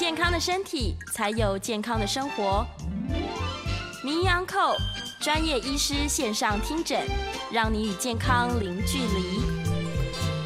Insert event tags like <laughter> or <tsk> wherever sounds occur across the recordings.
健康的身体，才有健康的生活。名医昂寇专业医师线上听诊，让你与健康零距离。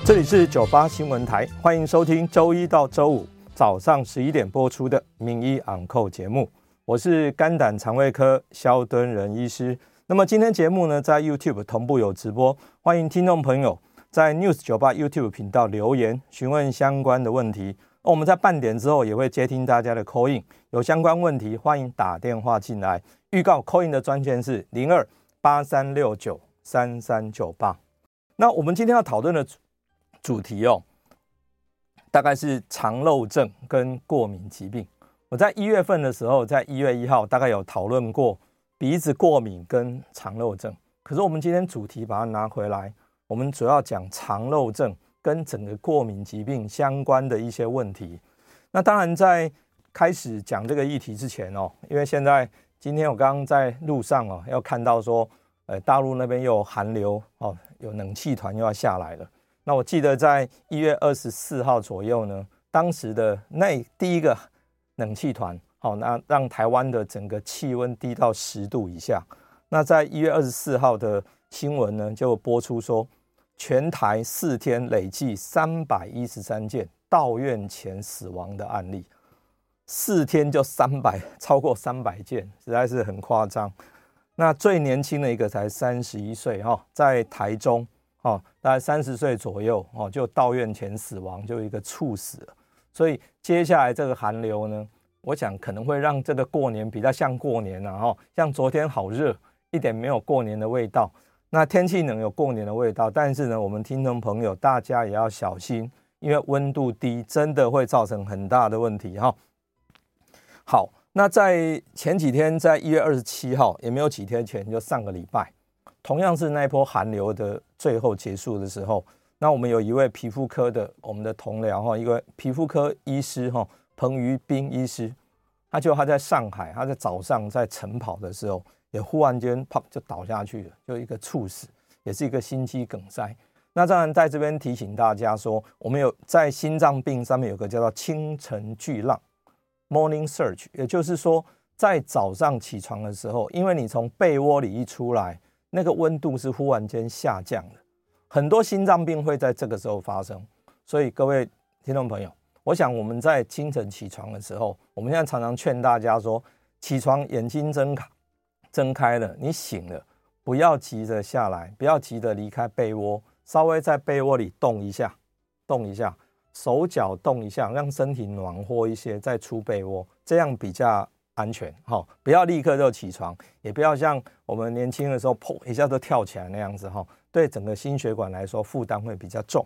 这里是九八新闻台，欢迎收听周一到周五早上十一点播出的名医昂寇节目。我是肝胆肠胃科萧敦仁医师。那么今天节目呢，在 YouTube 同步有直播，欢迎听众朋友在 News 九八 YouTube 频道留言询问相关的问题。那我们在半点之后也会接听大家的 call in，有相关问题欢迎打电话进来。预告 call in 的专线是零二八三六九三三九八。那我们今天要讨论的主主题哦，大概是肠漏症跟过敏疾病。我在一月份的时候，在一月一号大概有讨论过鼻子过敏跟肠漏症。可是我们今天主题把它拿回来，我们主要讲肠漏症。跟整个过敏疾病相关的一些问题，那当然在开始讲这个议题之前哦，因为现在今天我刚刚在路上哦，要看到说，呃，大陆那边又有寒流哦，有冷气团又要下来了。那我记得在一月二十四号左右呢，当时的那第一个冷气团，好，那让台湾的整个气温低到十度以下。那在一月二十四号的新闻呢，就播出说。全台四天累计三百一十三件到院前死亡的案例，四天就三百，超过三百件，实在是很夸张。那最年轻的一个才三十一岁哈，在台中哦，大概三十岁左右哦，就到院前死亡，就一个猝死。所以接下来这个寒流呢，我想可能会让这个过年比较像过年了哈，像昨天好热，一点没有过年的味道。那天气冷有过年的味道，但是呢，我们听众朋友大家也要小心，因为温度低真的会造成很大的问题哈。好，那在前几天，在一月二十七号，也没有几天前，就上个礼拜，同样是那一波寒流的最后结束的时候，那我们有一位皮肤科的我们的同僚哈，一位皮肤科医师哈，彭于斌医师，他就他在上海，他在早上在晨跑的时候。也忽然间啪就倒下去了，就一个猝死，也是一个心肌梗塞。那当然在这边提醒大家说，我们有在心脏病上面有个叫做清晨巨浪 （morning surge），也就是说在早上起床的时候，因为你从被窝里一出来，那个温度是忽然间下降的，很多心脏病会在这个时候发生。所以各位听众朋友，我想我们在清晨起床的时候，我们现在常常劝大家说，起床眼睛睁开。睁开了，你醒了，不要急着下来，不要急着离开被窝，稍微在被窝里动一下，动一下，手脚动一下，让身体暖和一些，再出被窝，这样比较安全。哈，不要立刻就起床，也不要像我们年轻的时候，砰一下就跳起来那样子。哈，对整个心血管来说负担会比较重。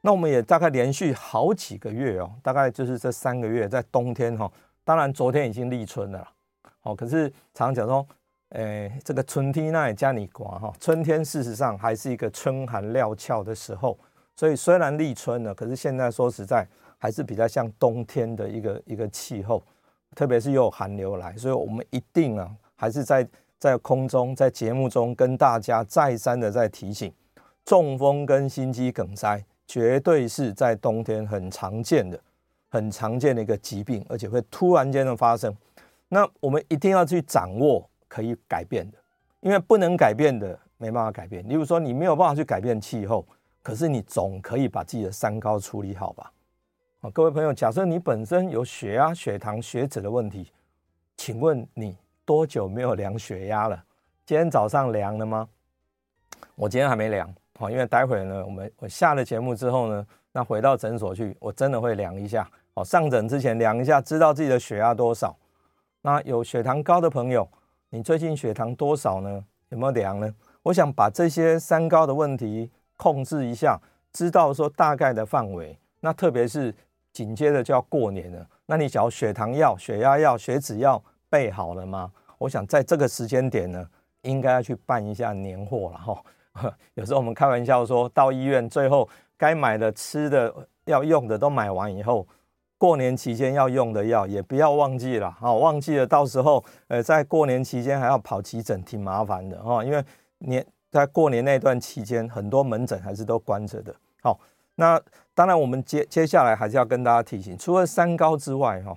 那我们也大概连续好几个月哦，大概就是这三个月在冬天哈，当然昨天已经立春了，好，可是常常讲说。诶，这个春天那也加你刮哈，春天事实上还是一个春寒料峭的时候，所以虽然立春了，可是现在说实在还是比较像冬天的一个一个气候，特别是又有寒流来，所以我们一定啊，还是在在空中在节目中跟大家再三的在提醒，中风跟心肌梗塞绝对是在冬天很常见的、很常见的一个疾病，而且会突然间的发生，那我们一定要去掌握。可以改变的，因为不能改变的没办法改变。例如说，你没有办法去改变气候，可是你总可以把自己的三高处理好吧？啊，各位朋友，假设你本身有血压、血糖、血脂的问题，请问你多久没有量血压了？今天早上量了吗？我今天还没量，好，因为待会呢，我们我下了节目之后呢，那回到诊所去，我真的会量一下。好，上诊之前量一下，知道自己的血压多少。那有血糖高的朋友，你最近血糖多少呢？有没有量呢？我想把这些三高的问题控制一下，知道说大概的范围。那特别是紧接着就要过年了，那你只要血糖药、血压药、血脂药备好了吗？我想在这个时间点呢，应该要去办一下年货了哈。<laughs> 有时候我们开玩笑说到医院，最后该买的、吃的、要用的都买完以后，过年期间要用的药也不要忘记了哈。忘记了，到时候呃，在过年期间还要跑急诊，挺麻烦的哈。因为年在过年那段期间，很多门诊还是都关着的。好，那当然我们接接下来还是要跟大家提醒，除了三高之外哈，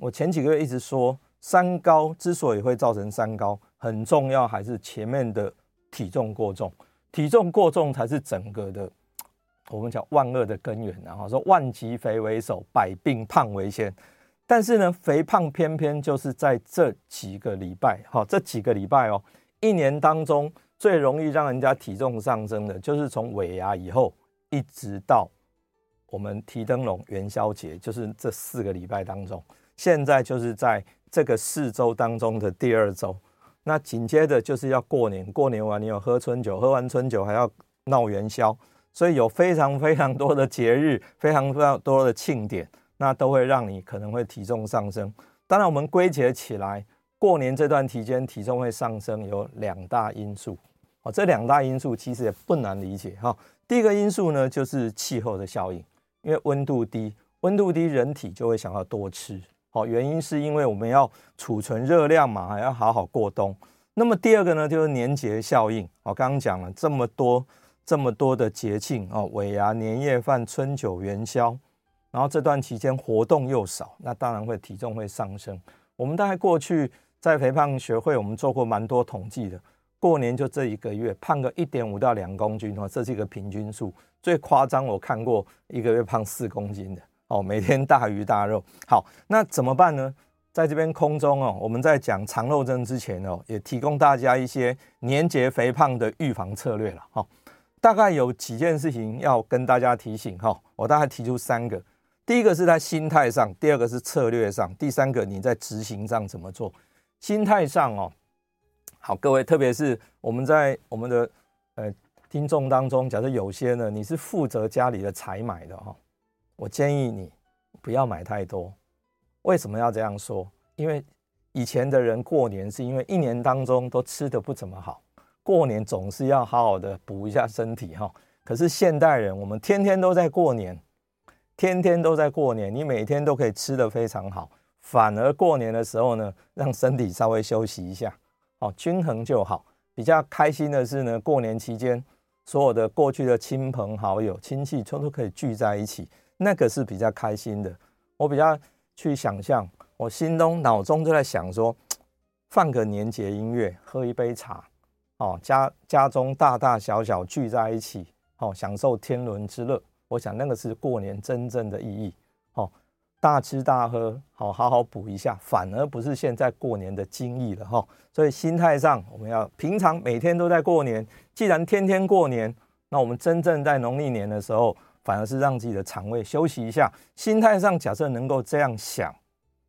我前几个月一直说。三高之所以会造成三高，很重要还是前面的体重过重，体重过重才是整个的，我们讲万恶的根源。然后说万疾肥为首，百病胖为先。但是呢，肥胖偏偏就是在这几个礼拜，哈，这几个礼拜哦，一年当中最容易让人家体重上升的，就是从尾牙以后一直到我们提灯笼元宵节，就是这四个礼拜当中，现在就是在。这个四周当中的第二周，那紧接着就是要过年，过年完你有喝春酒，喝完春酒还要闹元宵，所以有非常非常多的节日，<laughs> 非常非常多的庆典，那都会让你可能会体重上升。当然，我们归结起来，过年这段期间体重会上升有两大因素哦，这两大因素其实也不难理解哈。第一个因素呢，就是气候的效应，因为温度低，温度低，人体就会想要多吃。好，原因是因为我们要储存热量嘛，还要好好过冬。那么第二个呢，就是年节效应。我刚刚讲了这么多这么多的节庆哦，尾牙、年夜饭、春酒、元宵，然后这段期间活动又少，那当然会体重会上升。我们大概过去在肥胖学会，我们做过蛮多统计的。过年就这一个月，胖个一点五到两公斤哦，这是一个平均数。最夸张我看过一个月胖四公斤的。哦，每天大鱼大肉，好，那怎么办呢？在这边空中哦，我们在讲肠漏症之前哦，也提供大家一些年节肥胖的预防策略了哈。大概有几件事情要跟大家提醒哈，我大概提出三个，第一个是在心态上，第二个是策略上，第三个你在执行上怎么做？心态上哦，好，各位，特别是我们在我们的呃听众当中，假设有些呢，你是负责家里的采买的哈。我建议你不要买太多。为什么要这样说？因为以前的人过年是因为一年当中都吃得不怎么好，过年总是要好好的补一下身体哈。可是现代人，我们天天都在过年，天天都在过年，你每天都可以吃得非常好，反而过年的时候呢，让身体稍微休息一下，哦，均衡就好。比较开心的是呢，过年期间所有的过去的亲朋好友、亲戚，全都可以聚在一起。那个是比较开心的，我比较去想象，我心中脑中就在想说，<tsk> 放个年节音乐，喝一杯茶，哦，家家中大大小小聚在一起，哦，享受天伦之乐。我想那个是过年真正的意义，哦，大吃大喝，好好好补一下，反而不是现在过年的精意了哈。所以心态上，我们要平常每天都在过年，既然天天过年，那我们真正在农历年的时候。反而是让自己的肠胃休息一下，心态上假设能够这样想，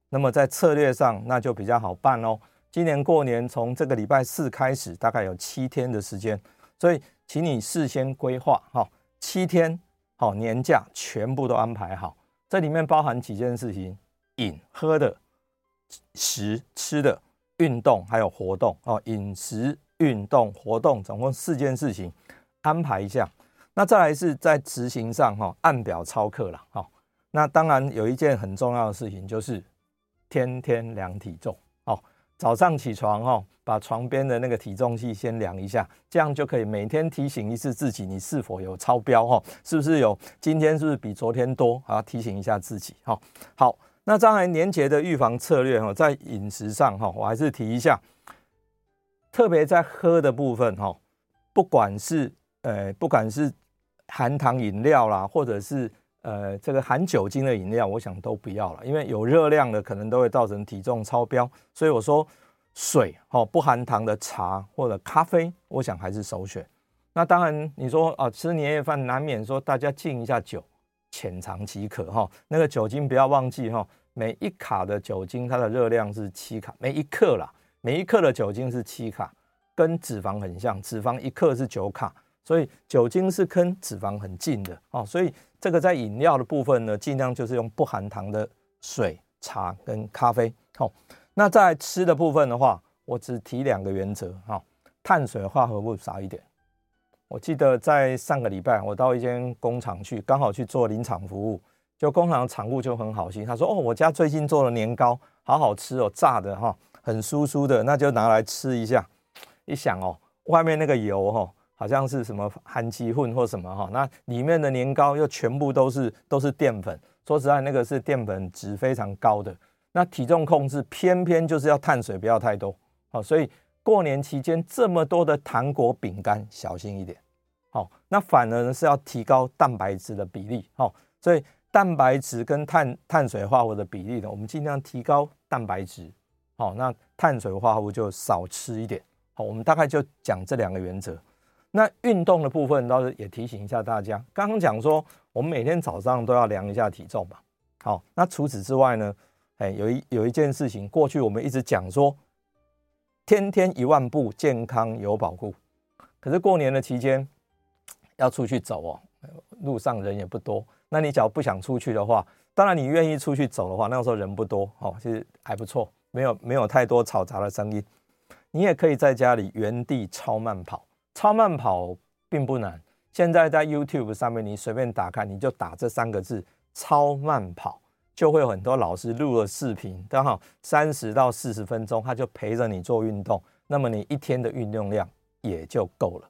那么在策略上那就比较好办哦。今年过年从这个礼拜四开始，大概有七天的时间，所以请你事先规划哈，七天好年假全部都安排好。这里面包含几件事情：饮、喝的、食、吃的、运动还有活动哦。饮食、运动、活动，总共四件事情安排一下。那再来是在执行上哈，按表操课了哈。那当然有一件很重要的事情，就是天天量体重。早上起床哈，把床边的那个体重计先量一下，这样就可以每天提醒一次自己，你是否有超标哈？是不是有？今天是不是比昨天多？啊，提醒一下自己哈。好，那当然年节的预防策略哈，在饮食上哈，我还是提一下，特别在喝的部分哈，不管是呃，不管是含糖饮料啦，或者是呃这个含酒精的饮料，我想都不要了，因为有热量的可能都会造成体重超标。所以我说水哦，不含糖的茶或者咖啡，我想还是首选。那当然你说啊，吃年夜饭难免说大家敬一下酒，浅尝即可哈。那个酒精不要忘记哈，每一卡的酒精它的热量是七卡，每一克啦，每一克的酒精是七卡，跟脂肪很像，脂肪一克是九卡，所以酒精是跟脂肪很近的哦。所以这个在饮料的部分呢，尽量就是用不含糖的水、茶跟咖啡。好，那在吃的部分的话，我只提两个原则哈，碳水化合物少一点。我记得在上个礼拜，我到一间工厂去，刚好去做临场服务，就工厂的厂务就很好心，他说：“哦，我家最近做了年糕，好好吃哦，炸的哈，很酥酥的，那就拿来吃一下。”一想哦，外面那个油哈，好像是什么含鸡混或什么哈，那里面的年糕又全部都是都是淀粉，说实在，那个是淀粉值非常高的。那体重控制偏偏就是要碳水不要太多，好，所以。过年期间这么多的糖果饼干，小心一点。好，那反而呢是要提高蛋白质的比例。好，所以蛋白质跟碳碳水化合物的比例呢，我们尽量提高蛋白质。好，那碳水化合物就少吃一点。好，我们大概就讲这两个原则。那运动的部分倒是也提醒一下大家，刚刚讲说我们每天早上都要量一下体重嘛。好，那除此之外呢，哎，有一有一件事情，过去我们一直讲说。天天一万步，健康有保护。可是过年的期间要出去走哦，路上人也不多。那你只要不想出去的话，当然你愿意出去走的话，那时候人不多哦，其实还不错，没有没有太多嘈杂的声音。你也可以在家里原地超慢跑，超慢跑并不难。现在在 YouTube 上面，你随便打开，你就打这三个字“超慢跑”。就会有很多老师录了视频，刚好三十到四十分钟，他就陪着你做运动，那么你一天的运动量也就够了，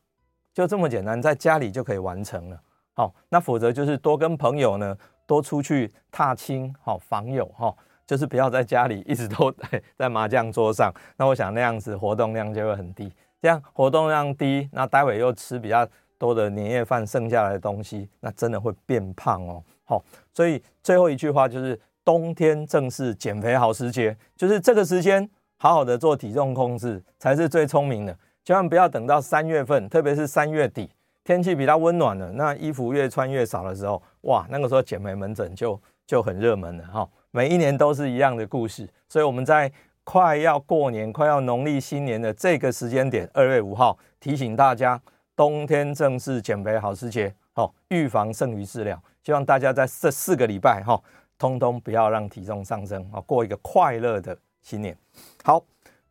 就这么简单，在家里就可以完成了。好，那否则就是多跟朋友呢，多出去踏青，好访友哈，就是不要在家里一直都在在麻将桌上，那我想那样子活动量就会很低，这样活动量低，那待会又吃比较多的年夜饭剩下来的东西，那真的会变胖哦。好，所以最后一句话就是：冬天正是减肥好时节，就是这个时间好好的做体重控制才是最聪明的。千万不要等到三月份，特别是三月底，天气比较温暖了，那衣服越穿越少的时候，哇，那个时候减肥门诊就就很热门了哈。每一年都是一样的故事，所以我们在快要过年、快要农历新年的这个时间点，二月五号提醒大家：冬天正是减肥好时节，好，预防胜于治疗。希望大家在这四个礼拜哈，通通不要让体重上升啊，过一个快乐的新年。好，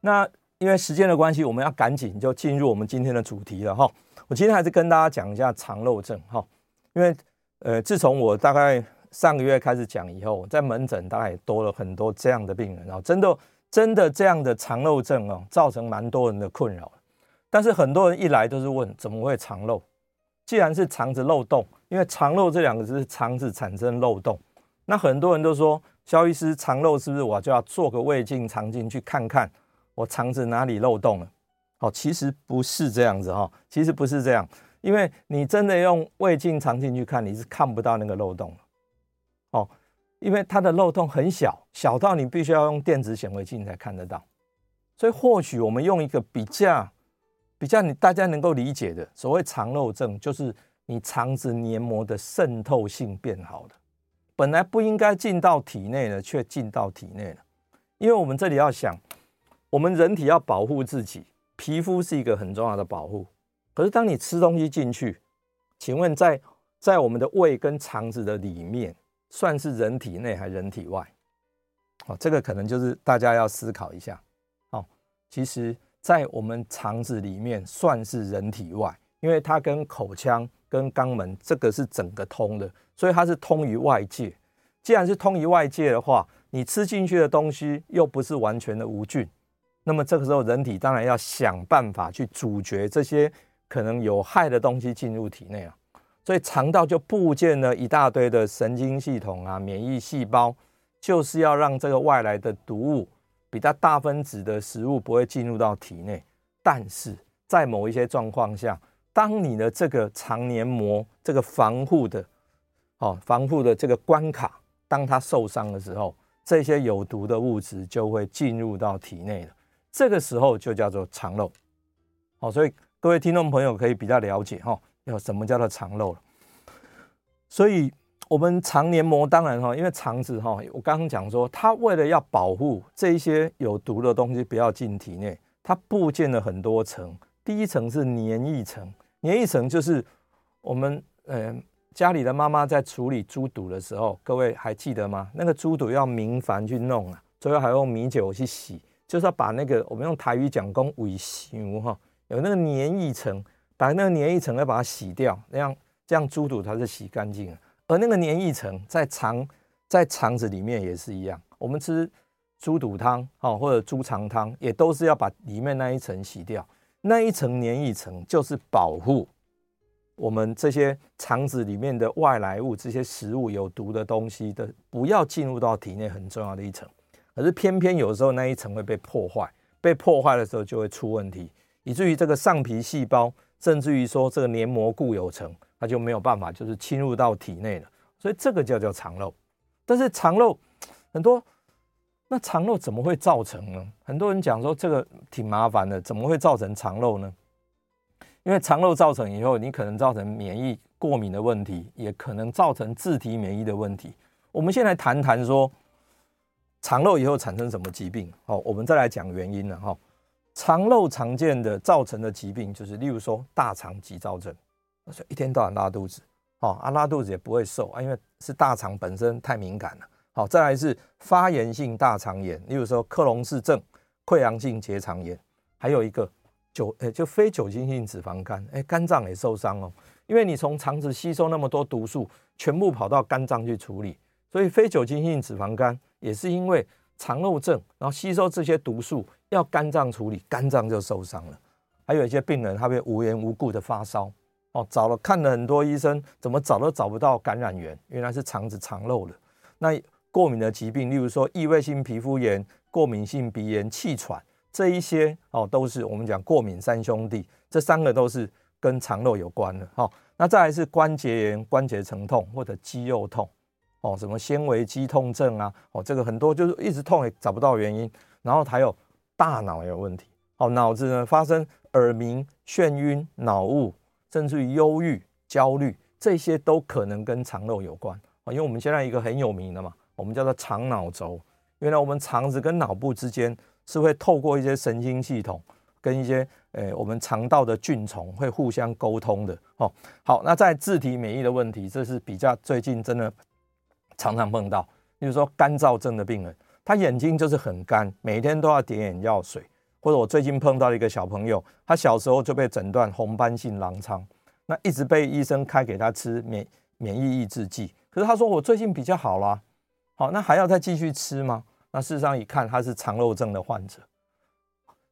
那因为时间的关系，我们要赶紧就进入我们今天的主题了哈。我今天还是跟大家讲一下肠漏症哈，因为呃，自从我大概上个月开始讲以后，在门诊大概也多了很多这样的病人啊，真的真的这样的肠漏症哦，造成蛮多人的困扰。但是很多人一来都是问，怎么会肠漏？既然是肠子漏洞，因为肠漏这两个字是肠子产生漏洞，那很多人都说，萧医师肠漏是不是我就要做个胃镜肠镜去看看我肠子哪里漏洞了？哦，其实不是这样子哈，其实不是这样，因为你真的用胃镜肠镜去看，你是看不到那个漏洞哦，因为它的漏洞很小，小到你必须要用电子显微镜才看得到，所以或许我们用一个比较。比较你大家能够理解的所谓肠漏症，就是你肠子黏膜的渗透性变好了，本来不应该进到体内的，却进到体内了。因为我们这里要想，我们人体要保护自己，皮肤是一个很重要的保护。可是当你吃东西进去，请问在在我们的胃跟肠子的里面，算是人体内还人体外？哦，这个可能就是大家要思考一下。哦，其实。在我们肠子里面算是人体外，因为它跟口腔、跟肛门这个是整个通的，所以它是通于外界。既然是通于外界的话，你吃进去的东西又不是完全的无菌，那么这个时候人体当然要想办法去阻绝这些可能有害的东西进入体内啊。所以肠道就布建了一大堆的神经系统啊、免疫细胞，就是要让这个外来的毒物。比较大分子的食物不会进入到体内，但是在某一些状况下，当你的这个肠黏膜这个防护的，哦，防护的这个关卡，当它受伤的时候，这些有毒的物质就会进入到体内了。这个时候就叫做肠漏。哦，所以各位听众朋友可以比较了解哈，有什么叫做肠漏。所以，我们肠黏膜当然哈，因为肠子哈，我刚刚讲说，它为了要保护这一些有毒的东西不要进体内，它布建了很多层。第一层是黏液层，黏液层就是我们呃家里的妈妈在处理猪肚的时候，各位还记得吗？那个猪肚要明矾去弄啊，最后还用米酒去洗，就是要把那个我们用台语讲公尾腥哈，有那个黏液层，把那个黏液层要把它洗掉，那样。这样猪肚它是洗干净了，而那个黏液层在肠在肠子里面也是一样。我们吃猪肚汤哦，或者猪肠汤，也都是要把里面那一层洗掉。那一层黏液层就是保护我们这些肠子里面的外来物、这些食物有毒的东西的，不要进入到体内很重要的一层。可是偏偏有时候那一层会被破坏，被破坏的时候就会出问题，以至于这个上皮细胞，甚至于说这个黏膜固有层。它就没有办法，就是侵入到体内了，所以这个叫叫肠漏。但是肠漏很多，那肠漏怎么会造成呢？很多人讲说这个挺麻烦的，怎么会造成肠漏呢？因为肠漏造成以后，你可能造成免疫过敏的问题，也可能造成自体免疫的问题。我们先来谈谈说肠漏以后产生什么疾病。好，我们再来讲原因了哈。肠漏常见的造成的疾病就是，例如说大肠急躁症。一天到晚拉肚子，哦啊拉肚子也不会瘦啊，因为是大肠本身太敏感了。好，再来是发炎性大肠炎，例如说克隆氏症、溃疡性结肠炎，还有一个酒，诶，就非酒精性脂肪肝，诶，肝脏也受伤哦，因为你从肠子吸收那么多毒素，全部跑到肝脏去处理，所以非酒精性脂肪肝也是因为肠漏症，然后吸收这些毒素要肝脏处理，肝脏就受伤了。还有一些病人他会无缘无故的发烧。哦，找了看了很多医生，怎么找都找不到感染源，原来是肠子肠漏了。那过敏的疾病，例如说异位性皮肤炎、过敏性鼻炎、气喘这一些哦，都是我们讲过敏三兄弟，这三个都是跟肠漏有关的。好，那再来是关节炎、关节疼痛或者肌肉痛，哦，什么纤维肌痛症啊，哦，这个很多就是一直痛也找不到原因。然后还有大脑也有问题，哦，脑子呢发生耳鸣、眩晕、脑雾。甚至于忧郁、焦虑，这些都可能跟肠漏有关啊。因为我们现在一个很有名的嘛，我们叫做肠脑轴。原来我们肠子跟脑部之间是会透过一些神经系统，跟一些诶我们肠道的菌丛会互相沟通的。哦，好，那在自体免疫的问题，这是比较最近真的常常碰到。比如说干燥症的病人，他眼睛就是很干，每天都要点眼药水。或者我最近碰到一个小朋友，他小时候就被诊断红斑性狼疮，那一直被医生开给他吃免免疫抑制剂。可是他说我最近比较好啦，好，那还要再继续吃吗？那事实上一看他是肠漏症的患者，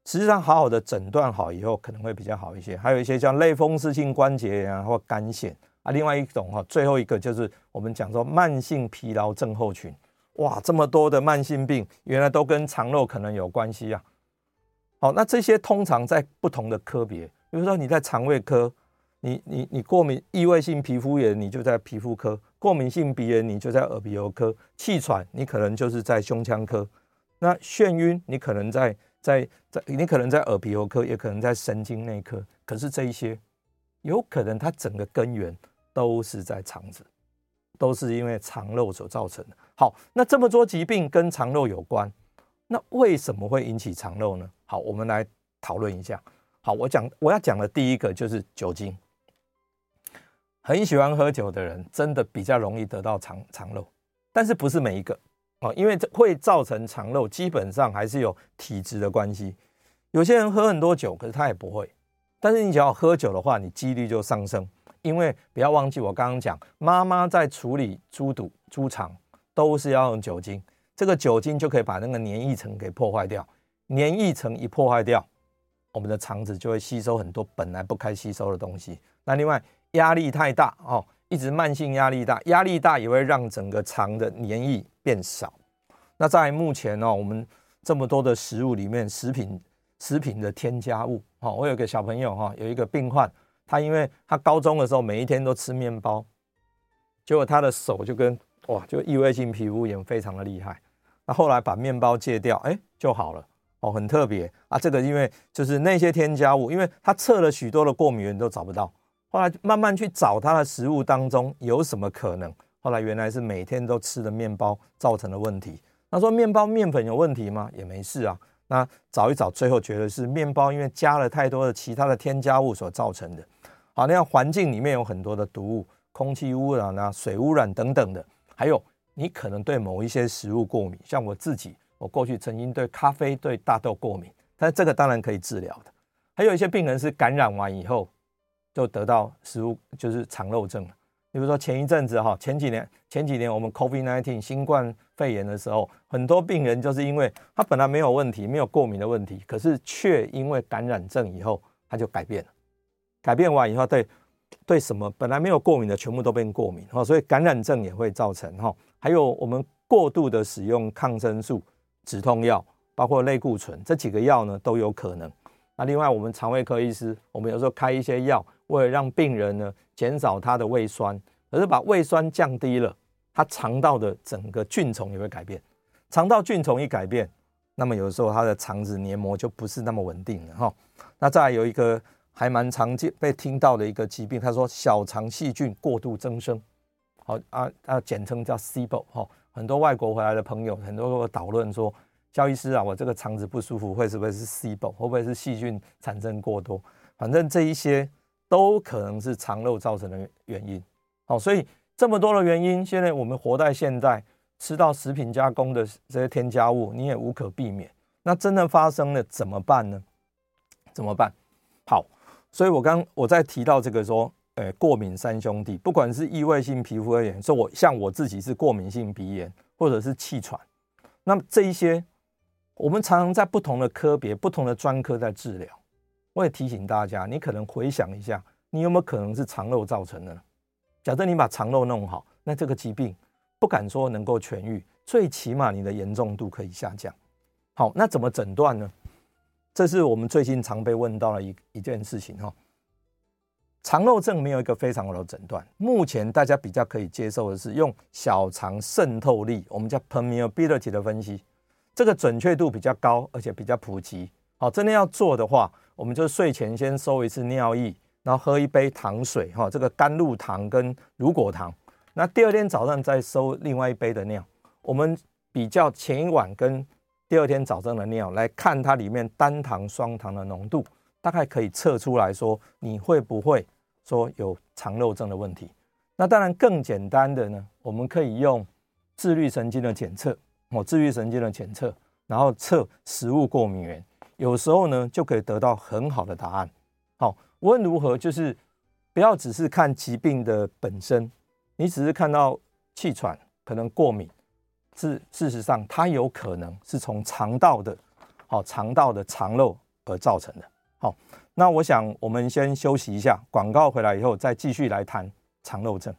实际上好好的诊断好以后可能会比较好一些。还有一些像类风湿性关节炎啊或肝腺啊，另外一种哈，最后一个就是我们讲说慢性疲劳症候群。哇，这么多的慢性病，原来都跟肠漏可能有关系啊。好，那这些通常在不同的科别，比如说你在肠胃科，你你你过敏异位性皮肤炎，你就在皮肤科；过敏性鼻炎，你就在耳鼻喉科；气喘，你可能就是在胸腔科；那眩晕，你可能在在在，你可能在耳鼻喉科，也可能在神经内科。可是这一些，有可能它整个根源都是在肠子，都是因为肠漏所造成的。好，那这么多疾病跟肠漏有关。那为什么会引起肠漏呢？好，我们来讨论一下。好，我讲我要讲的第一个就是酒精。很喜欢喝酒的人，真的比较容易得到肠肠漏，但是不是每一个啊？因为这会造成肠漏，基本上还是有体质的关系。有些人喝很多酒，可是他也不会。但是你只要喝酒的话，你几率就上升。因为不要忘记我刚刚讲，妈妈在处理猪肚、猪肠都是要用酒精。这个酒精就可以把那个黏液层给破坏掉，黏液层一破坏掉，我们的肠子就会吸收很多本来不该吸收的东西。那另外压力太大哦，一直慢性压力大，压力大也会让整个肠的黏液变少。那在目前呢，我们这么多的食物里面，食品食品的添加物，哦，我有个小朋友哈，有一个病患，他因为他高中的时候每一天都吃面包，结果他的手就跟哇，就异位性皮肤炎非常的厉害。那后来把面包戒掉，哎，就好了。哦，很特别啊。这个因为就是那些添加物，因为他测了许多的过敏原都找不到，后来慢慢去找他的食物当中有什么可能，后来原来是每天都吃的面包造成的问题。那说面包面粉有问题吗？也没事啊。那找一找，最后觉得是面包因为加了太多的其他的添加物所造成的。好，那样环境里面有很多的毒物，空气污染啊、水污染等等的，还有你可能对某一些食物过敏，像我自己，我过去曾经对咖啡、对大豆过敏，但这个当然可以治疗的。还有一些病人是感染完以后就得到食物就是肠漏症了，比如说前一阵子哈，前几年前几年我们 COVID-19 新冠肺炎的时候，很多病人就是因为他本来没有问题，没有过敏的问题，可是却因为感染症以后他就改变了。改变完以后，对对什么本来没有过敏的，全部都变过敏哈，所以感染症也会造成哈。还有我们过度的使用抗生素、止痛药，包括类固醇这几个药呢都有可能。那另外我们肠胃科医师，我们有时候开一些药，为了让病人呢减少他的胃酸，可是把胃酸降低了，他肠道的整个菌丛也会改变。肠道菌丛一改变，那么有时候他的肠子黏膜就不是那么稳定了哈。那再有一个。还蛮常见被听到的一个疾病，他说小肠细菌过度增生，好啊啊，简称叫 SIBO 哈。很多外国回来的朋友，很多都讨论说，萧医师啊，我这个肠子不舒服，会是不会是 SIBO？会不会是细菌产生过多？反正这一些都可能是肠漏造成的原因。好，所以这么多的原因，现在我们活在现在，吃到食品加工的这些添加物，你也无可避免。那真的发生了怎么办呢？怎么办？好。所以，我刚我在提到这个说，诶，过敏三兄弟，不管是异位性皮肤而言，说我像我自己是过敏性鼻炎，或者是气喘，那么这一些，我们常常在不同的科别、不同的专科在治疗。我也提醒大家，你可能回想一下，你有没有可能是肠漏造成的呢？假设你把肠漏弄好，那这个疾病不敢说能够痊愈，最起码你的严重度可以下降。好，那怎么诊断呢？这是我们最近常被问到的一一件事情哈。肠漏症没有一个非常好的诊断，目前大家比较可以接受的是用小肠渗透力，我们叫 permeability 的分析，这个准确度比较高，而且比较普及。好，真的要做的话，我们就睡前先收一次尿液，然后喝一杯糖水哈，这个甘露糖跟乳果糖，那第二天早上再收另外一杯的尿，我们比较前一晚跟。第二天早上的尿来看它里面单糖、双糖的浓度，大概可以测出来说你会不会说有肠漏症的问题。那当然更简单的呢，我们可以用自律神经的检测哦，自律神经的检测，然后测食物过敏原，有时候呢就可以得到很好的答案。好，无论如何就是不要只是看疾病的本身，你只是看到气喘可能过敏。是事实上，它有可能是从肠道的，好肠道的肠漏而造成的。好，那我想我们先休息一下，广告回来以后再继续来谈肠漏症。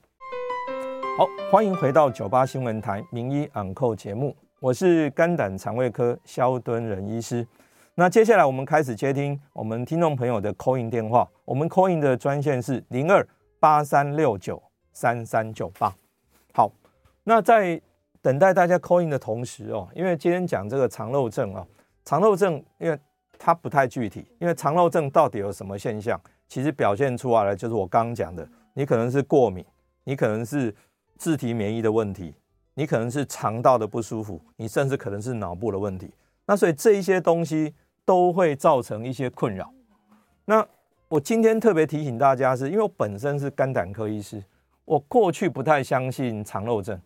好，欢迎回到九八新闻台名医昂扣节目，我是肝胆肠胃科萧敦仁医师。那接下来我们开始接听我们听众朋友的 call in 电话，我们 call in 的专线是零二八三六九三三九八。好，那在等待大家 call in 的同时哦，因为今天讲这个肠漏症啊，肠漏症因为它不太具体，因为肠漏症到底有什么现象？其实表现出来的就是我刚刚讲的，你可能是过敏，你可能是自体免疫的问题，你可能是肠道的不舒服，你甚至可能是脑部的问题。那所以这一些东西都会造成一些困扰。那我今天特别提醒大家是，因为我本身是肝胆科医师，我过去不太相信肠漏症。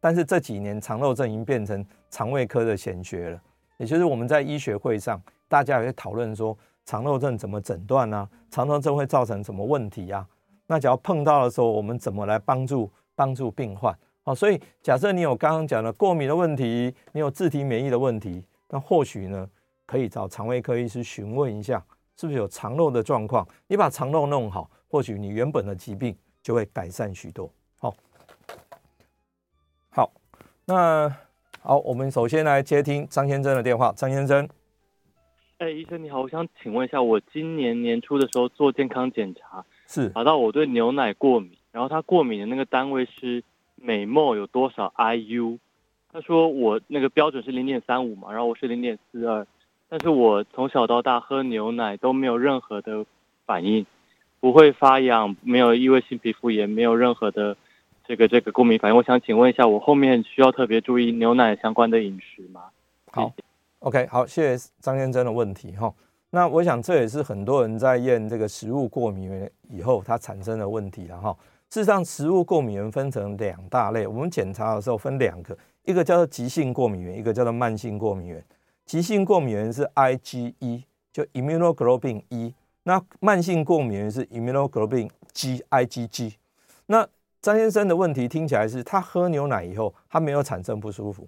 但是这几年肠漏症已经变成肠胃科的显学了，也就是我们在医学会上，大家也会讨论说肠漏症怎么诊断呢？肠漏症会造成什么问题呀？那只要碰到的时候，我们怎么来帮助帮助病患？好，所以假设你有刚刚讲的过敏的问题，你有自体免疫的问题，那或许呢可以找肠胃科医师询问一下，是不是有肠漏的状况？你把肠漏弄好，或许你原本的疾病就会改善许多。好，好那好，我们首先来接听张先生的电话。张先生，哎，医生你好，我想请问一下，我今年年初的时候做健康检查，是查到我对牛奶过敏，然后他过敏的那个单位是每 ml 有多少 IU，他说我那个标准是零点三五嘛，然后我是零点四二，但是我从小到大喝牛奶都没有任何的反应，不会发痒，没有异位性皮肤炎，没有任何的这个这个过敏反应。我想请问一下，我后面需要特别注意牛奶相关的饮食吗？好，OK，好，谢谢张先生的问题哈。那我想这也是很多人在验这个食物过敏原以后，它产生的问题了哈。事实上，食物过敏原分成两大类，我们检查的时候分两个，一个叫做急性过敏原，一个叫做慢性过敏原。急性过敏原是 IgE，就 Immunoglobulin E。那慢性过敏原是 Immunoglobulin G，IgG。那张先生的问题听起来是他喝牛奶以后，他没有产生不舒服，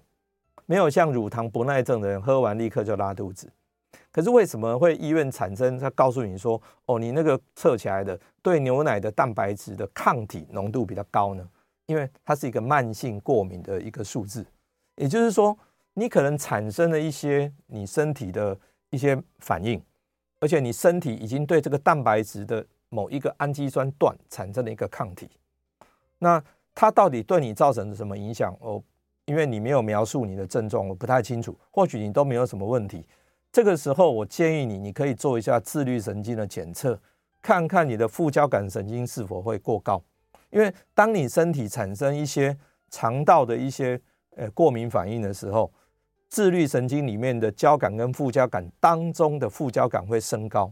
没有像乳糖不耐症的人喝完立刻就拉肚子。可是为什么会医院产生？他告诉你说：“哦，你那个测起来的对牛奶的蛋白质的抗体浓度比较高呢？因为它是一个慢性过敏的一个数字，也就是说，你可能产生了一些你身体的一些反应，而且你身体已经对这个蛋白质的某一个氨基酸段产生了一个抗体。那它到底对你造成了什么影响？哦，因为你没有描述你的症状，我不太清楚。或许你都没有什么问题。”这个时候，我建议你，你可以做一下自律神经的检测，看看你的副交感神经是否会过高。因为当你身体产生一些肠道的一些呃过敏反应的时候，自律神经里面的交感跟副交感当中的副交感会升高。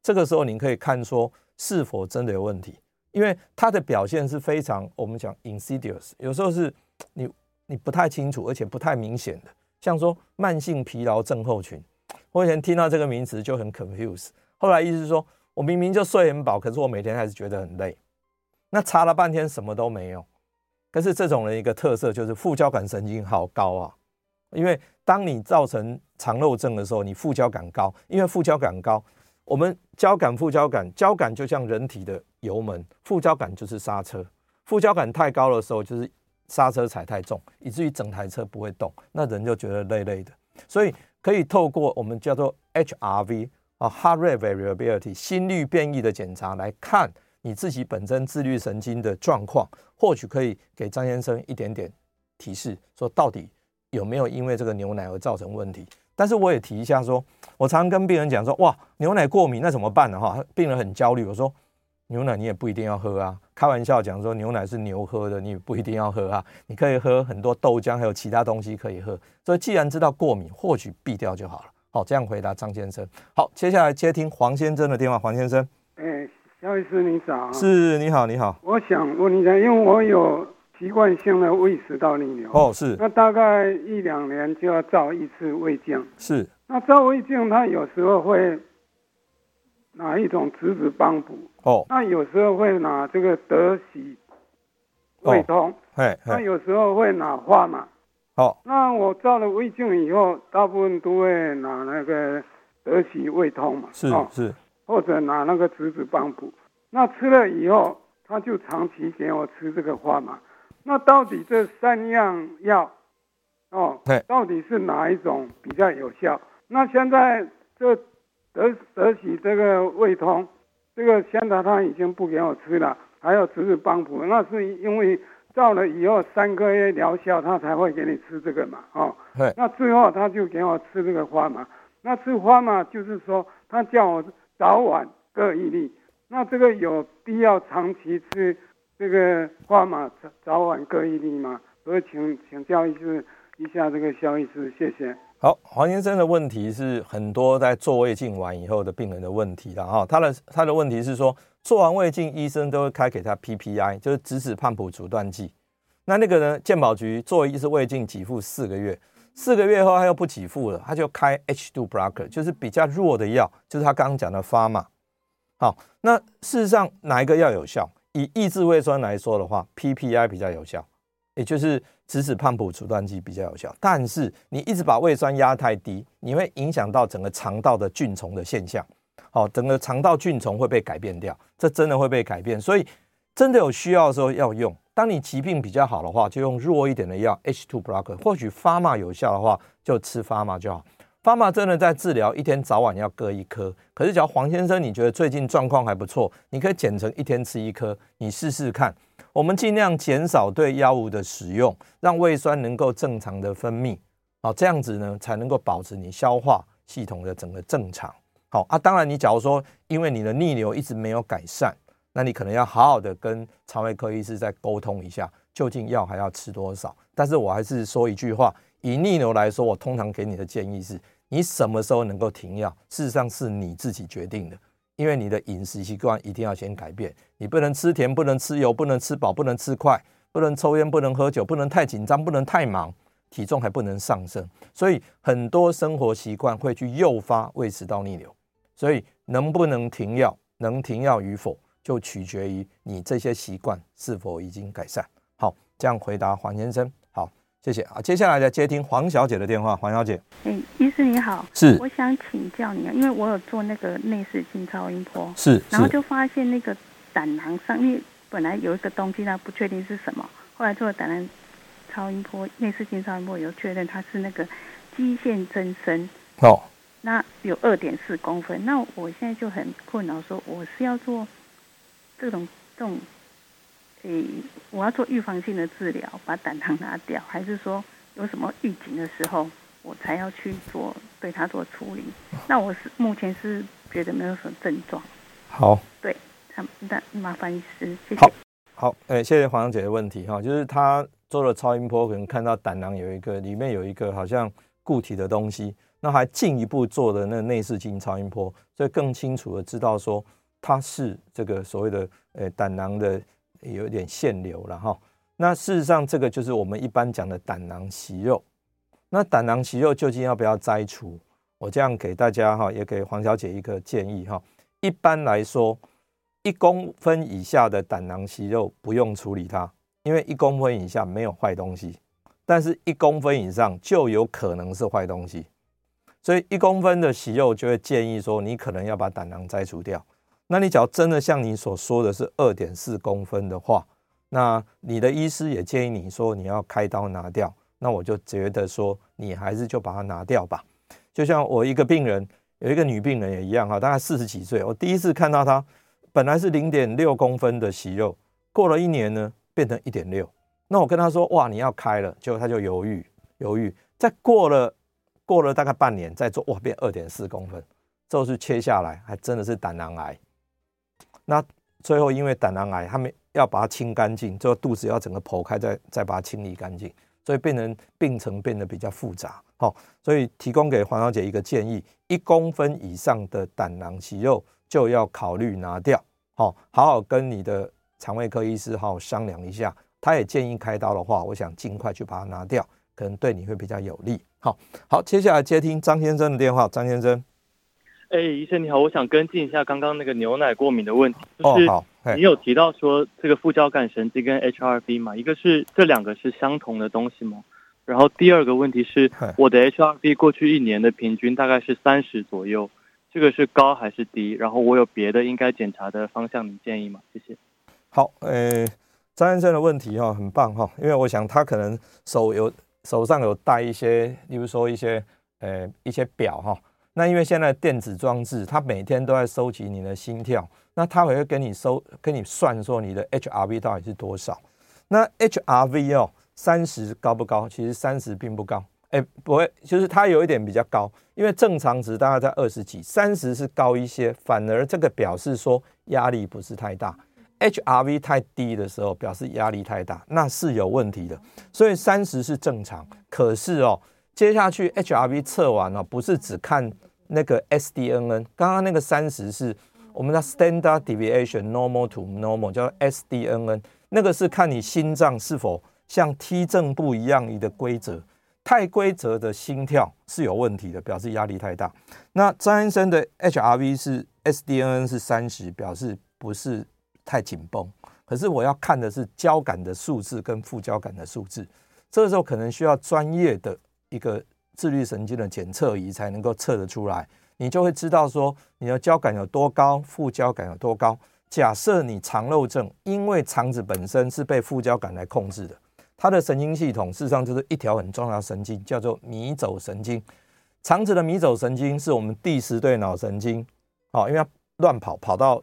这个时候，你可以看说是否真的有问题，因为它的表现是非常我们讲 insidious，有时候是 <tsk> 你你不太清楚，而且不太明显的，像说慢性疲劳症候群。我以前听到这个名词就很 confused，后来意思是说我明明就睡很饱，可是我每天还是觉得很累。那查了半天什么都没有，可是这种人一个特色就是副交感神经好高啊，因为当你造成肠漏症的时候，你副交感高，因为副交感高，我们交感副交感，交感就像人体的油门，副交感就是刹车，副交感太高的时候就是刹车踩太重，以至于整台车不会动，那人就觉得累累的，所以。可以透过我们叫做 HRV 啊 Heart Rate Variability 心率变异的检查来看你自己本身自律神经的状况，或许可以给张先生一点点提示，说到底有没有因为这个牛奶而造成问题。但是我也提一下说，我常常跟病人讲说，哇，牛奶过敏那怎么办呢？哈，病人很焦虑，我说。牛奶你也不一定要喝啊，开玩笑讲说牛奶是牛喝的，你也不一定要喝啊，你可以喝很多豆浆，还有其他东西可以喝。所以既然知道过敏，或许避掉就好了。好，这样回答张先生。好，接下来接听黄先生的电话。黄先生，哎、欸，萧医师你早。是，你好，你好。我想问一下，因为我有习惯性的胃食道逆流。哦，是。那大概一两年就要照一次胃镜。是。那照胃镜，它有时候会。拿一种质子帮补哦，那有时候会拿这个德喜胃通，哎、哦，那有时候会拿花嘛，哦，那我照了胃镜以后，大部分都会拿那个德喜胃通嘛，是是，或者拿那个质子帮补，那吃了以后，他就长期给我吃这个花嘛，那到底这三样药，哦，到底是哪一种比较有效？那现在这。德德喜这个胃痛，这个现在他已经不给我吃了，还有只是帮补，那是因为到了以后三个月疗效，他才会给你吃这个嘛，哦，对，那最后他就给我吃这个花嘛，那吃花嘛，就是说他叫我早晚各一粒，那这个有必要长期吃这个花嘛，早早晚各一粒嘛？所以请请教一次一下这个萧医师，谢谢。好，黄先生的问题是很多在做胃镜完以后的病人的问题了哈。他的他的问题是说，做完胃镜，医生都会开给他 PPI，就是质子胖普阻断剂。那那个呢，健保局做一次胃镜给付四个月，四个月后他又不给付了，他就开 H2 blocker，就是比较弱的药，就是他刚刚讲的发嘛。好，那事实上哪一个药有效？以抑制胃酸来说的话，PPI 比较有效。也就是质子胖普阻断剂比较有效，但是你一直把胃酸压太低，你会影响到整个肠道的菌丛的现象。好，整个肠道菌丛会被改变掉，这真的会被改变。所以真的有需要的时候要用。当你疾病比较好的话，就用弱一点的药 H2 blocker。或许 Pharma 有效的话，就吃 Pharma 就好。Pharma 真的在治疗，一天早晚要各一颗。可是，只要黄先生你觉得最近状况还不错，你可以减成一天吃一颗，你试试看。我们尽量减少对药物的使用，让胃酸能够正常的分泌，好，这样子呢才能够保持你消化系统的整个正常。好啊，当然你假如说因为你的逆流一直没有改善，那你可能要好好的跟肠胃科医师再沟通一下，究竟药还要吃多少。但是我还是说一句话，以逆流来说，我通常给你的建议是，你什么时候能够停药，事实上是你自己决定的，因为你的饮食习惯一定要先改变，你不能吃甜，不能吃油，不能吃饱，不能吃快，不能抽烟，不能喝酒，不能太紧张，不能太忙。体重还不能上升，所以很多生活习惯会去诱发胃食道逆流。所以能不能停药，能停药与否，就取决于你这些习惯是否已经改善。好，这样回答黄先生。好，谢谢啊。接下来再接听黄小姐的电话。黄小姐，哎，医师你好，是，我想请教你啊，因为我有做那个内视镜超音波，是，然后就发现那个胆囊上面本来有一个东西，它不确定是什么，后来做了胆囊。超音波内视镜超音波有确认它是那个肌腺增生哦，那有二点四公分。那我现在就很困扰，说我是要做这种这种，诶，我要做预防性的治疗，把胆囊拿掉，<laughs> 还是说有什么预警的时候我才要去做对它做处理？那我是目前是觉得没有什么症状。好，对，那麻烦医师，谢谢。好，好，诶，谢谢黄姐的问题哈，就是他。做了超音波，可能看到胆囊有一个，里面有一个好像固体的东西，那还进一步做的那内视镜超音波，所以更清楚的知道说它是这个所谓的呃胆囊的有点腺瘤了哈。那事实上这个就是我们一般讲的胆囊息肉。那胆囊息肉究竟要不要摘除？我这样给大家哈，也给黄小姐一个建议哈。一般来说，一公分以下的胆囊息肉不用处理它。因为一公分以下没有坏东西，但是一公分以上就有可能是坏东西，所以一公分的息肉就会建议说，你可能要把胆囊摘除掉。那你只要真的像你所说的是二点四公分的话，那你的医师也建议你说你要开刀拿掉，那我就觉得说你还是就把它拿掉吧。就像我一个病人，有一个女病人也一样哈，大概四十几岁，我第一次看到她本来是零点六公分的息肉，过了一年呢。变成一点六，那我跟她说哇，你要开了，结果她就犹豫犹豫，再过了过了大概半年再做哇，变二点四公分，这是切下来还真的是胆囊癌。那最后因为胆囊癌，他们要把它清干净，最后肚子要整个剖开再再把它清理干净，所以变成病程变得比较复杂。好，所以提供给黄小姐一个建议：一公分以上的胆囊息肉就要考虑拿掉。好，好好跟你的。肠胃科医师好好商量一下，他也建议开刀的话，我想尽快去把它拿掉，可能对你会比较有利。好，好，接下来接听张先生的电话。张先生，哎，医生你好，我想跟进一下刚刚那个牛奶过敏的问题。就是、哦，好，你有提到说这个副交感神经跟 HRV 嘛，一个是这两个是相同的东西吗？然后第二个问题是，我的 HRV 过去一年的平均大概是三十左右，这个是高还是低？然后我有别的应该检查的方向，你建议吗？谢谢。好，呃，张先生的问题哈，很棒哈，因为我想他可能手有手上有带一些，例如说一些呃一些表哈，那因为现在电子装置，它每天都在收集你的心跳，那它会跟你收，跟你算说你的 HRV 到底是多少。那 HRV 哦，三十高不高？其实三十并不高，哎，不会，就是它有一点比较高，因为正常值大概在二十几，三十是高一些，反而这个表示说压力不是太大。HRV 太低的时候，表示压力太大，那是有问题的。所以三十是正常，可是哦，接下去 HRV 测完了，不是只看那个 SDNN，刚刚那个三十是我们的 Standard Deviation Normal to Normal，叫 SDNN，那个是看你心脏是否像 T 正步一样的规则，太规则的心跳是有问题的，表示压力太大。那张先生的 HRV 是 SDNN 是三十，表示不是。太紧绷，可是我要看的是交感的数字跟副交感的数字，这个时候可能需要专业的一个自律神经的检测仪才能够测得出来，你就会知道说你的交感有多高，副交感有多高。假设你肠漏症，因为肠子本身是被副交感来控制的，它的神经系统事实上就是一条很重要的神经，叫做迷走神经。肠子的迷走神经是我们第十对脑神经，好，因为它乱跑跑到。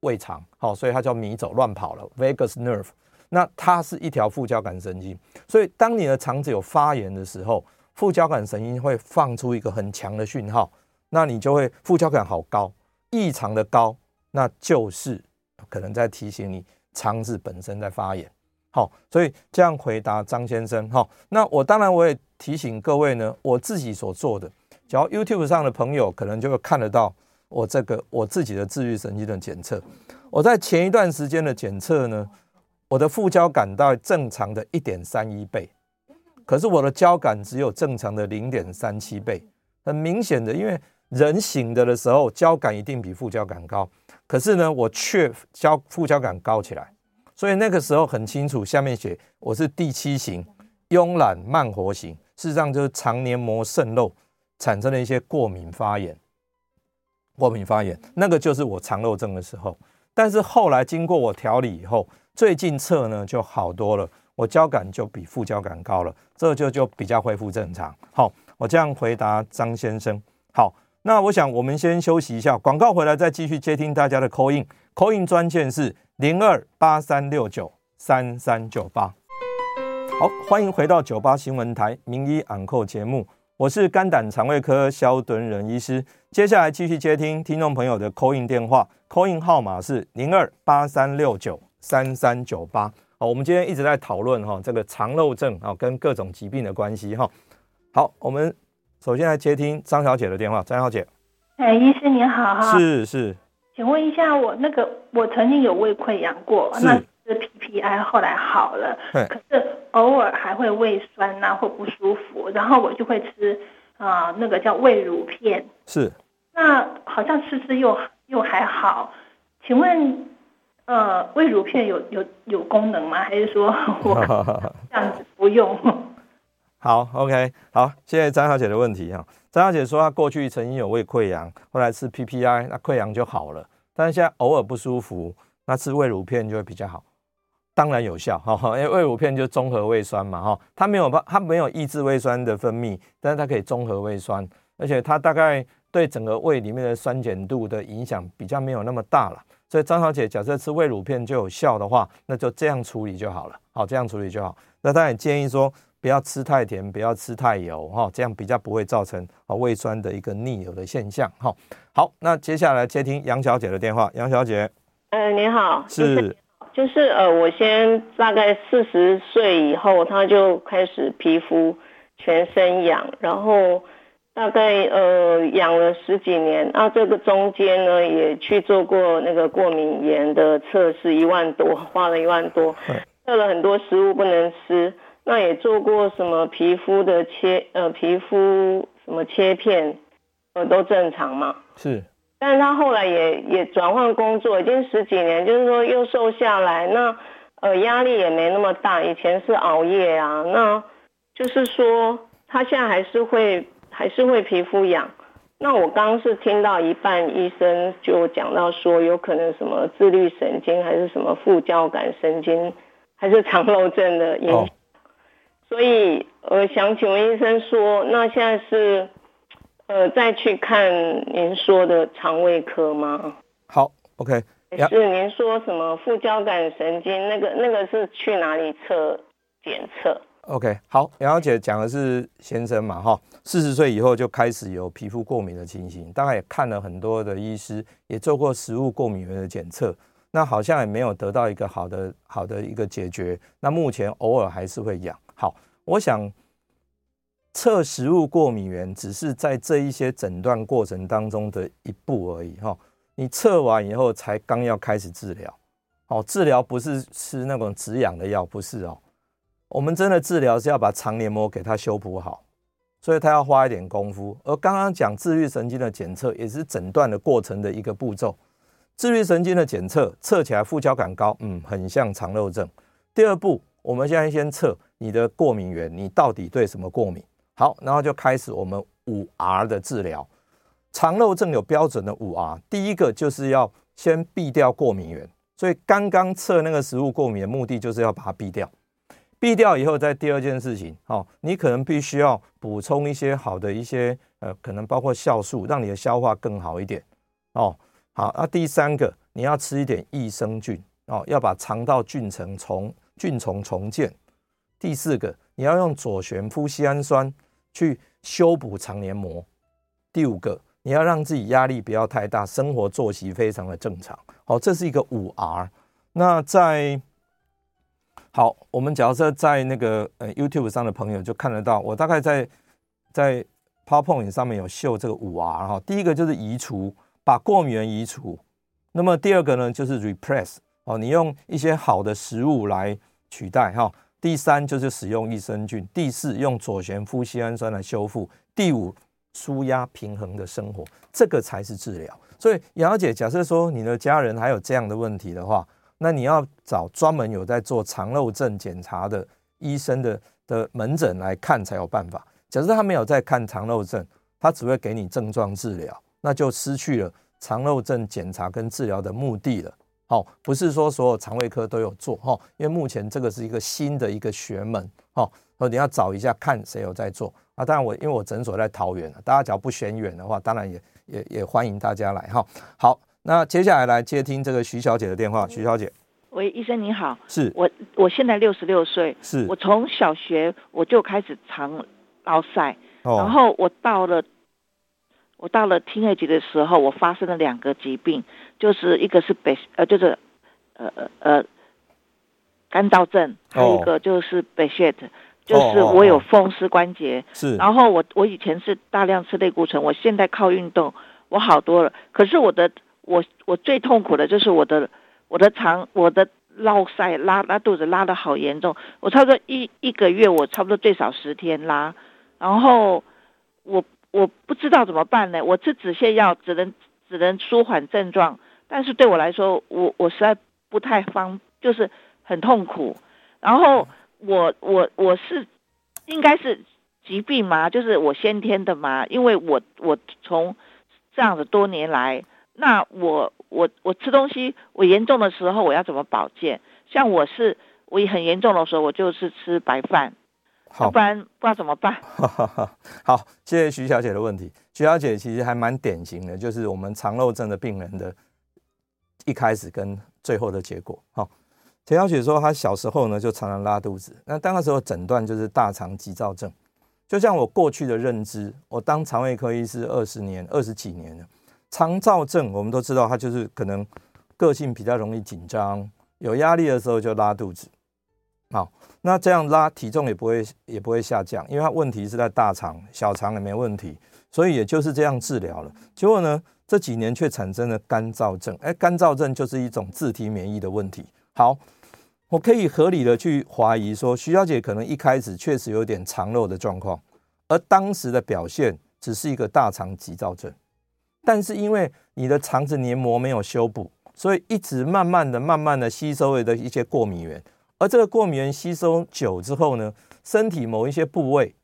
胃肠好，所以它叫迷走乱跑了 vagus nerve。那它是一条副交感神经，所以当你的肠子有发炎的时候，副交感神经会放出一个很强的讯号，那你就会副交感好高，异常的高，那就是可能在提醒你肠子本身在发炎。好，所以这样回答张先生。好，那我当然我也提醒各位呢，我自己所做的，只要 YouTube 上的朋友可能就会看得到我这个我自己的自律神经的检测。我在前一段时间的检测呢，我的副交感到正常的一点三一倍。可是我的交感只有正常的零点三七倍，很明显的，因为人醒着的时候交感一定比副交感高，可是呢，我却交副交感高起来，所以那个时候很清楚，下面写我是第七型慵懒慢活型，事实上就是肠黏膜渗漏产生了一些过敏发炎，过敏发炎那个就是我肠漏症的时候，但是后来经过我调理以后，最近测呢就好多了。我交感就比副交感高了，这就就比较恢复正常。好，我这样回答张先生。好，那我想我们先休息一下，广告回来再继续接听大家的 call in，call in 专线是零二八三六九三三九八。好，欢迎回到九八新闻台名医昂扣节目，我是肝胆肠胃科萧敦仁医师。接下来继续接听听众朋友的 call in 电话，call in 号码是零二八三六九三三九八。好，我们今天一直在讨论哈这个肠漏症啊跟各种疾病的关系哈。好，我们首先来接听张小姐的电话。张小姐，哎，医师您好哈。是是，请问一下，我那个我曾经有胃溃疡过，是那是 PPI 后来好了，嘿可是偶尔还会胃酸呐、啊、或不舒服，然后我就会吃啊、呃、那个叫胃乳片。是，那好像吃吃又又还好，请问？呃，胃乳片有有有功能吗？还是说 <laughs> 我 <laughs> 这样子不用？好，OK，好，谢谢张小姐的问题哈。张小姐说她过去曾经有胃溃疡，后来吃 PPI，那溃疡就好了。但是现在偶尔不舒服，那吃胃乳片就会比较好，当然有效哈。因为胃乳片就综合胃酸嘛哈，它没有它没有抑制胃酸的分泌，但是它可以综合胃酸，而且它大概对整个胃里面的酸碱度的影响比较没有那么大了。所以张小姐，假设吃胃乳片就有效的话，那就这样处理就好了。好，这样处理就好。那当然也建议说，不要吃太甜，不要吃太油，哈，这样比较不会造成啊胃酸的一个逆流的现象。哈，好，那接下来接听杨小姐的电话。杨小姐，呃，你好，是，就是呃，我先大概四十岁以后，他就开始皮肤全身痒，然后。大概呃养了十几年，那、啊、这个中间呢也去做过那个过敏原的测试，一万多，花了一万多，测了很多食物不能吃，那也做过什么皮肤的切呃皮肤什么切片，呃都正常嘛。是，但是他后来也也转换工作，已经十几年，就是说又瘦下来，那呃压力也没那么大，以前是熬夜啊，那就是说他现在还是会。还是会皮肤痒，那我刚刚是听到一半，医生就讲到说有可能什么自律神经，还是什么副交感神经，还是肠漏症的影响。Oh. 所以呃，想请问医生说，那现在是呃再去看您说的肠胃科吗？好，OK。是您说什么副交感神经那个那个是去哪里测检测？OK，好，杨小姐讲的是先生嘛，哈，四十岁以后就开始有皮肤过敏的情形，大概也看了很多的医师，也做过食物过敏原的检测，那好像也没有得到一个好的好的一个解决，那目前偶尔还是会痒。好，我想测食物过敏原只是在这一些诊断过程当中的一步而已，哈，你测完以后才刚要开始治疗，哦，治疗不是吃那种止痒的药，不是哦。我们真的治疗是要把肠黏膜给它修补好，所以它要花一点功夫。而刚刚讲自律神经的检测也是诊断的过程的一个步骤。自律神经的检测测起来副交感高，嗯，很像肠漏症。第二步，我们现在先测你的过敏源，你到底对什么过敏？好，然后就开始我们五 R 的治疗。肠漏症有标准的五 R，第一个就是要先避掉过敏源，所以刚刚测那个食物过敏的目的就是要把它避掉。避掉以后，再第二件事情，哦，你可能必须要补充一些好的一些，呃，可能包括酵素，让你的消化更好一点，哦，好，那第三个，你要吃一点益生菌，哦，要把肠道菌层重菌丛重建。第四个，你要用左旋麸酰氨酸去修补肠黏膜。第五个，你要让自己压力不要太大，生活作息非常的正常。好，这是一个五 R。那在好，我们假设在那个呃 YouTube 上的朋友就看得到，我大概在在 PowerPoint 上面有秀这个五 R 哈。第一个就是移除，把过敏原移除。那么第二个呢，就是 Replace 哦，你用一些好的食物来取代哈。第三就是使用益生菌。第四用左旋夫烯氨酸来修复。第五舒压平衡的生活，这个才是治疗。所以杨小姐，假设说你的家人还有这样的问题的话，那你要找专门有在做肠漏症检查的医生的的门诊来看才有办法。假设他没有在看肠漏症，他只会给你症状治疗，那就失去了肠漏症检查跟治疗的目的了。好，不是说所有肠胃科都有做哈，因为目前这个是一个新的一个学门哈，所以你要找一下看谁有在做啊。当然我因为我诊所在桃园，大家只要不嫌远的话，当然也也也欢迎大家来哈。好，那接下来来接听这个徐小姐的电话，徐小姐，喂，医生你好，是我我现在六十六岁，是我从小学我就开始肠凹塞，然后我到了。我到了 teenage 的时候，我发生了两个疾病，就是一个是北呃，就是呃呃呃干燥症，还有一个就是 Behçet，就是我有风湿关节。是。然后我我以前是大量吃类固醇，我现在靠运动，我好多了。可是我的我我最痛苦的就是我的我的肠我的落塞拉拉肚子拉得好严重，我差不多一一个月我差不多最少十天拉，然后我。我不知道怎么办呢？我吃止泻药只能只能舒缓症状，但是对我来说，我我实在不太方，就是很痛苦。然后我我我是应该是疾病吗？就是我先天的吗？因为我我从这样子多年来，那我我我吃东西，我严重的时候我要怎么保健？像我是我很严重的时候，我就是吃白饭。好，不然不知道怎么办。<laughs> 好，谢谢徐小姐的问题。徐小姐其实还蛮典型的，就是我们肠漏症的病人的一开始跟最后的结果。好，田小姐说她小时候呢就常常拉肚子，那当时候诊断就是大肠急躁症。就像我过去的认知，我当肠胃科医师二十年、二十几年了，肠躁症我们都知道，它就是可能个性比较容易紧张，有压力的时候就拉肚子。好。那这样拉体重也不会也不会下降，因为它问题是在大肠，小肠也没问题，所以也就是这样治疗了。结果呢，这几年却产生了干燥症。哎，干燥症就是一种自体免疫的问题。好，我可以合理的去怀疑说，徐小姐可能一开始确实有点肠漏的状况，而当时的表现只是一个大肠急躁症，但是因为你的肠子黏膜没有修补，所以一直慢慢的、慢慢的吸收了的一些过敏原。而这个过敏原吸收久之后呢，身体某一些部位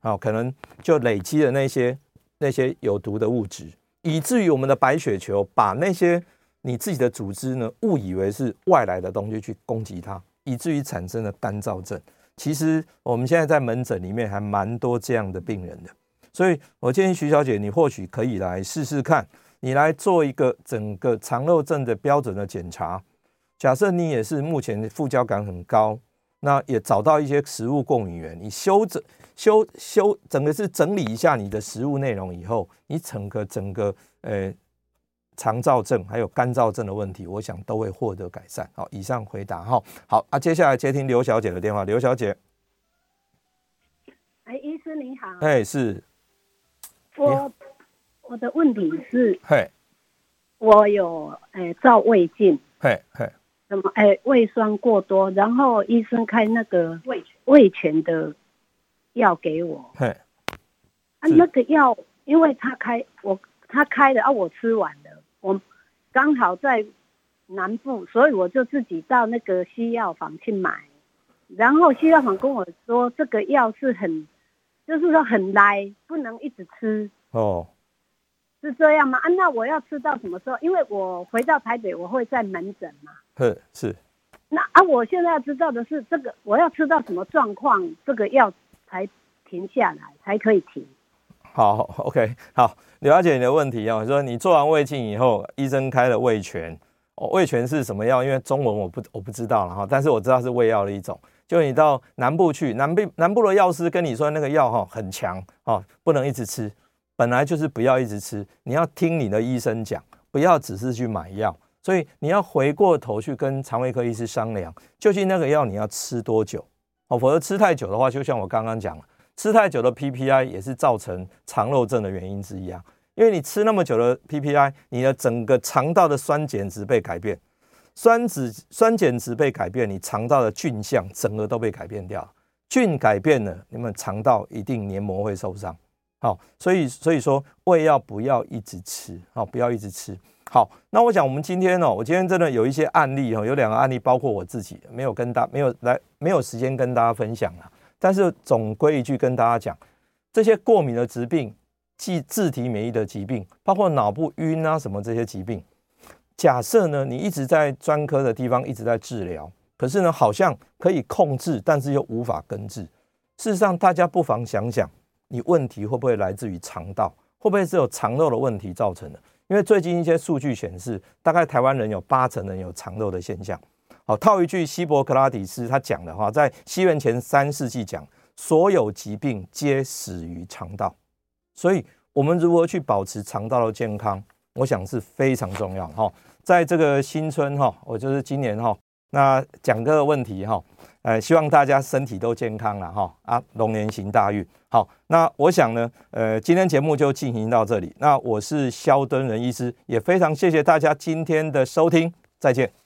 啊，可能就累积了那些那些有毒的物质，以至于我们的白血球把那些你自己的组织呢误以为是外来的东西去攻击它，以至于产生了干燥症。其实我们现在在门诊里面还蛮多这样的病人的，所以我建议徐小姐，你或许可以来试试看，你来做一个整个肠漏症的标准的检查。假设你也是目前副交感很高，那也找到一些食物过敏源，你修整修修整个是整理一下你的食物内容以后，你整个整个呃肠燥症还有干燥症的问题，我想都会获得改善。好，以上回答哈。好啊，接下来接听刘小姐的电话。刘小姐，哎，医师您好。哎，是。我我的问题是，嘿，我有诶照胃镜，嘿嘿。什么？哎、欸，胃酸过多，然后医生开那个胃胃全的药给我。嘿，啊，那个药，因为他开我他开的啊，我吃完了，我刚好在南部，所以我就自己到那个西药房去买。然后西药房跟我说，这个药是很，就是说很来，不能一直吃。哦。是这样吗？啊，那我要吃到什么时候？因为我回到台北，我会在门诊嘛。哼是。那啊，我现在要知道的是，这个我要吃到什么状况，这个药才停下来，才可以停。好，OK，好，刘小姐你的问题啊。说你做完胃镜以后，医生开了胃全。哦，胃全是什么药？因为中文我不我不知道了哈，但是我知道是胃药的一种。就你到南部去，南部南部的药师跟你说那个药哈很强哦，不能一直吃，本来就是不要一直吃，你要听你的医生讲，不要只是去买药。所以你要回过头去跟肠胃科医师商量，究竟那个药你要吃多久哦？否则吃太久的话，就像我刚刚讲了，吃太久的 PPI 也是造成肠漏症的原因之一啊。因为你吃那么久的 PPI，你的整个肠道的酸碱值被改变，酸碱酸碱值被改变，你肠道的菌相整个都被改变掉。菌改变了，你们肠道一定黏膜会受伤。好，所以所以说胃药不要一直吃，好，不要一直吃。好，那我想我们今天哦，我今天真的有一些案例哦，有两个案例，包括我自己没有跟大没有来没有时间跟大家分享了。但是总归一句跟大家讲，这些过敏的疾病、即自体免疫的疾病，包括脑部晕啊什么这些疾病，假设呢你一直在专科的地方一直在治疗，可是呢好像可以控制，但是又无法根治。事实上，大家不妨想想，你问题会不会来自于肠道？会不会是有肠漏的问题造成的？因为最近一些数据显示，大概台湾人有八成人有肠漏的现象。好，套一句希伯克拉底斯他讲的话，在西元前三世纪讲，所有疾病皆始于肠道。所以，我们如何去保持肠道的健康，我想是非常重要哈。在这个新春哈，我就是今年哈，那讲个问题哈。呃，希望大家身体都健康了哈啊，龙年行大运。好，那我想呢，呃，今天节目就进行到这里。那我是肖敦仁医师，也非常谢谢大家今天的收听，再见。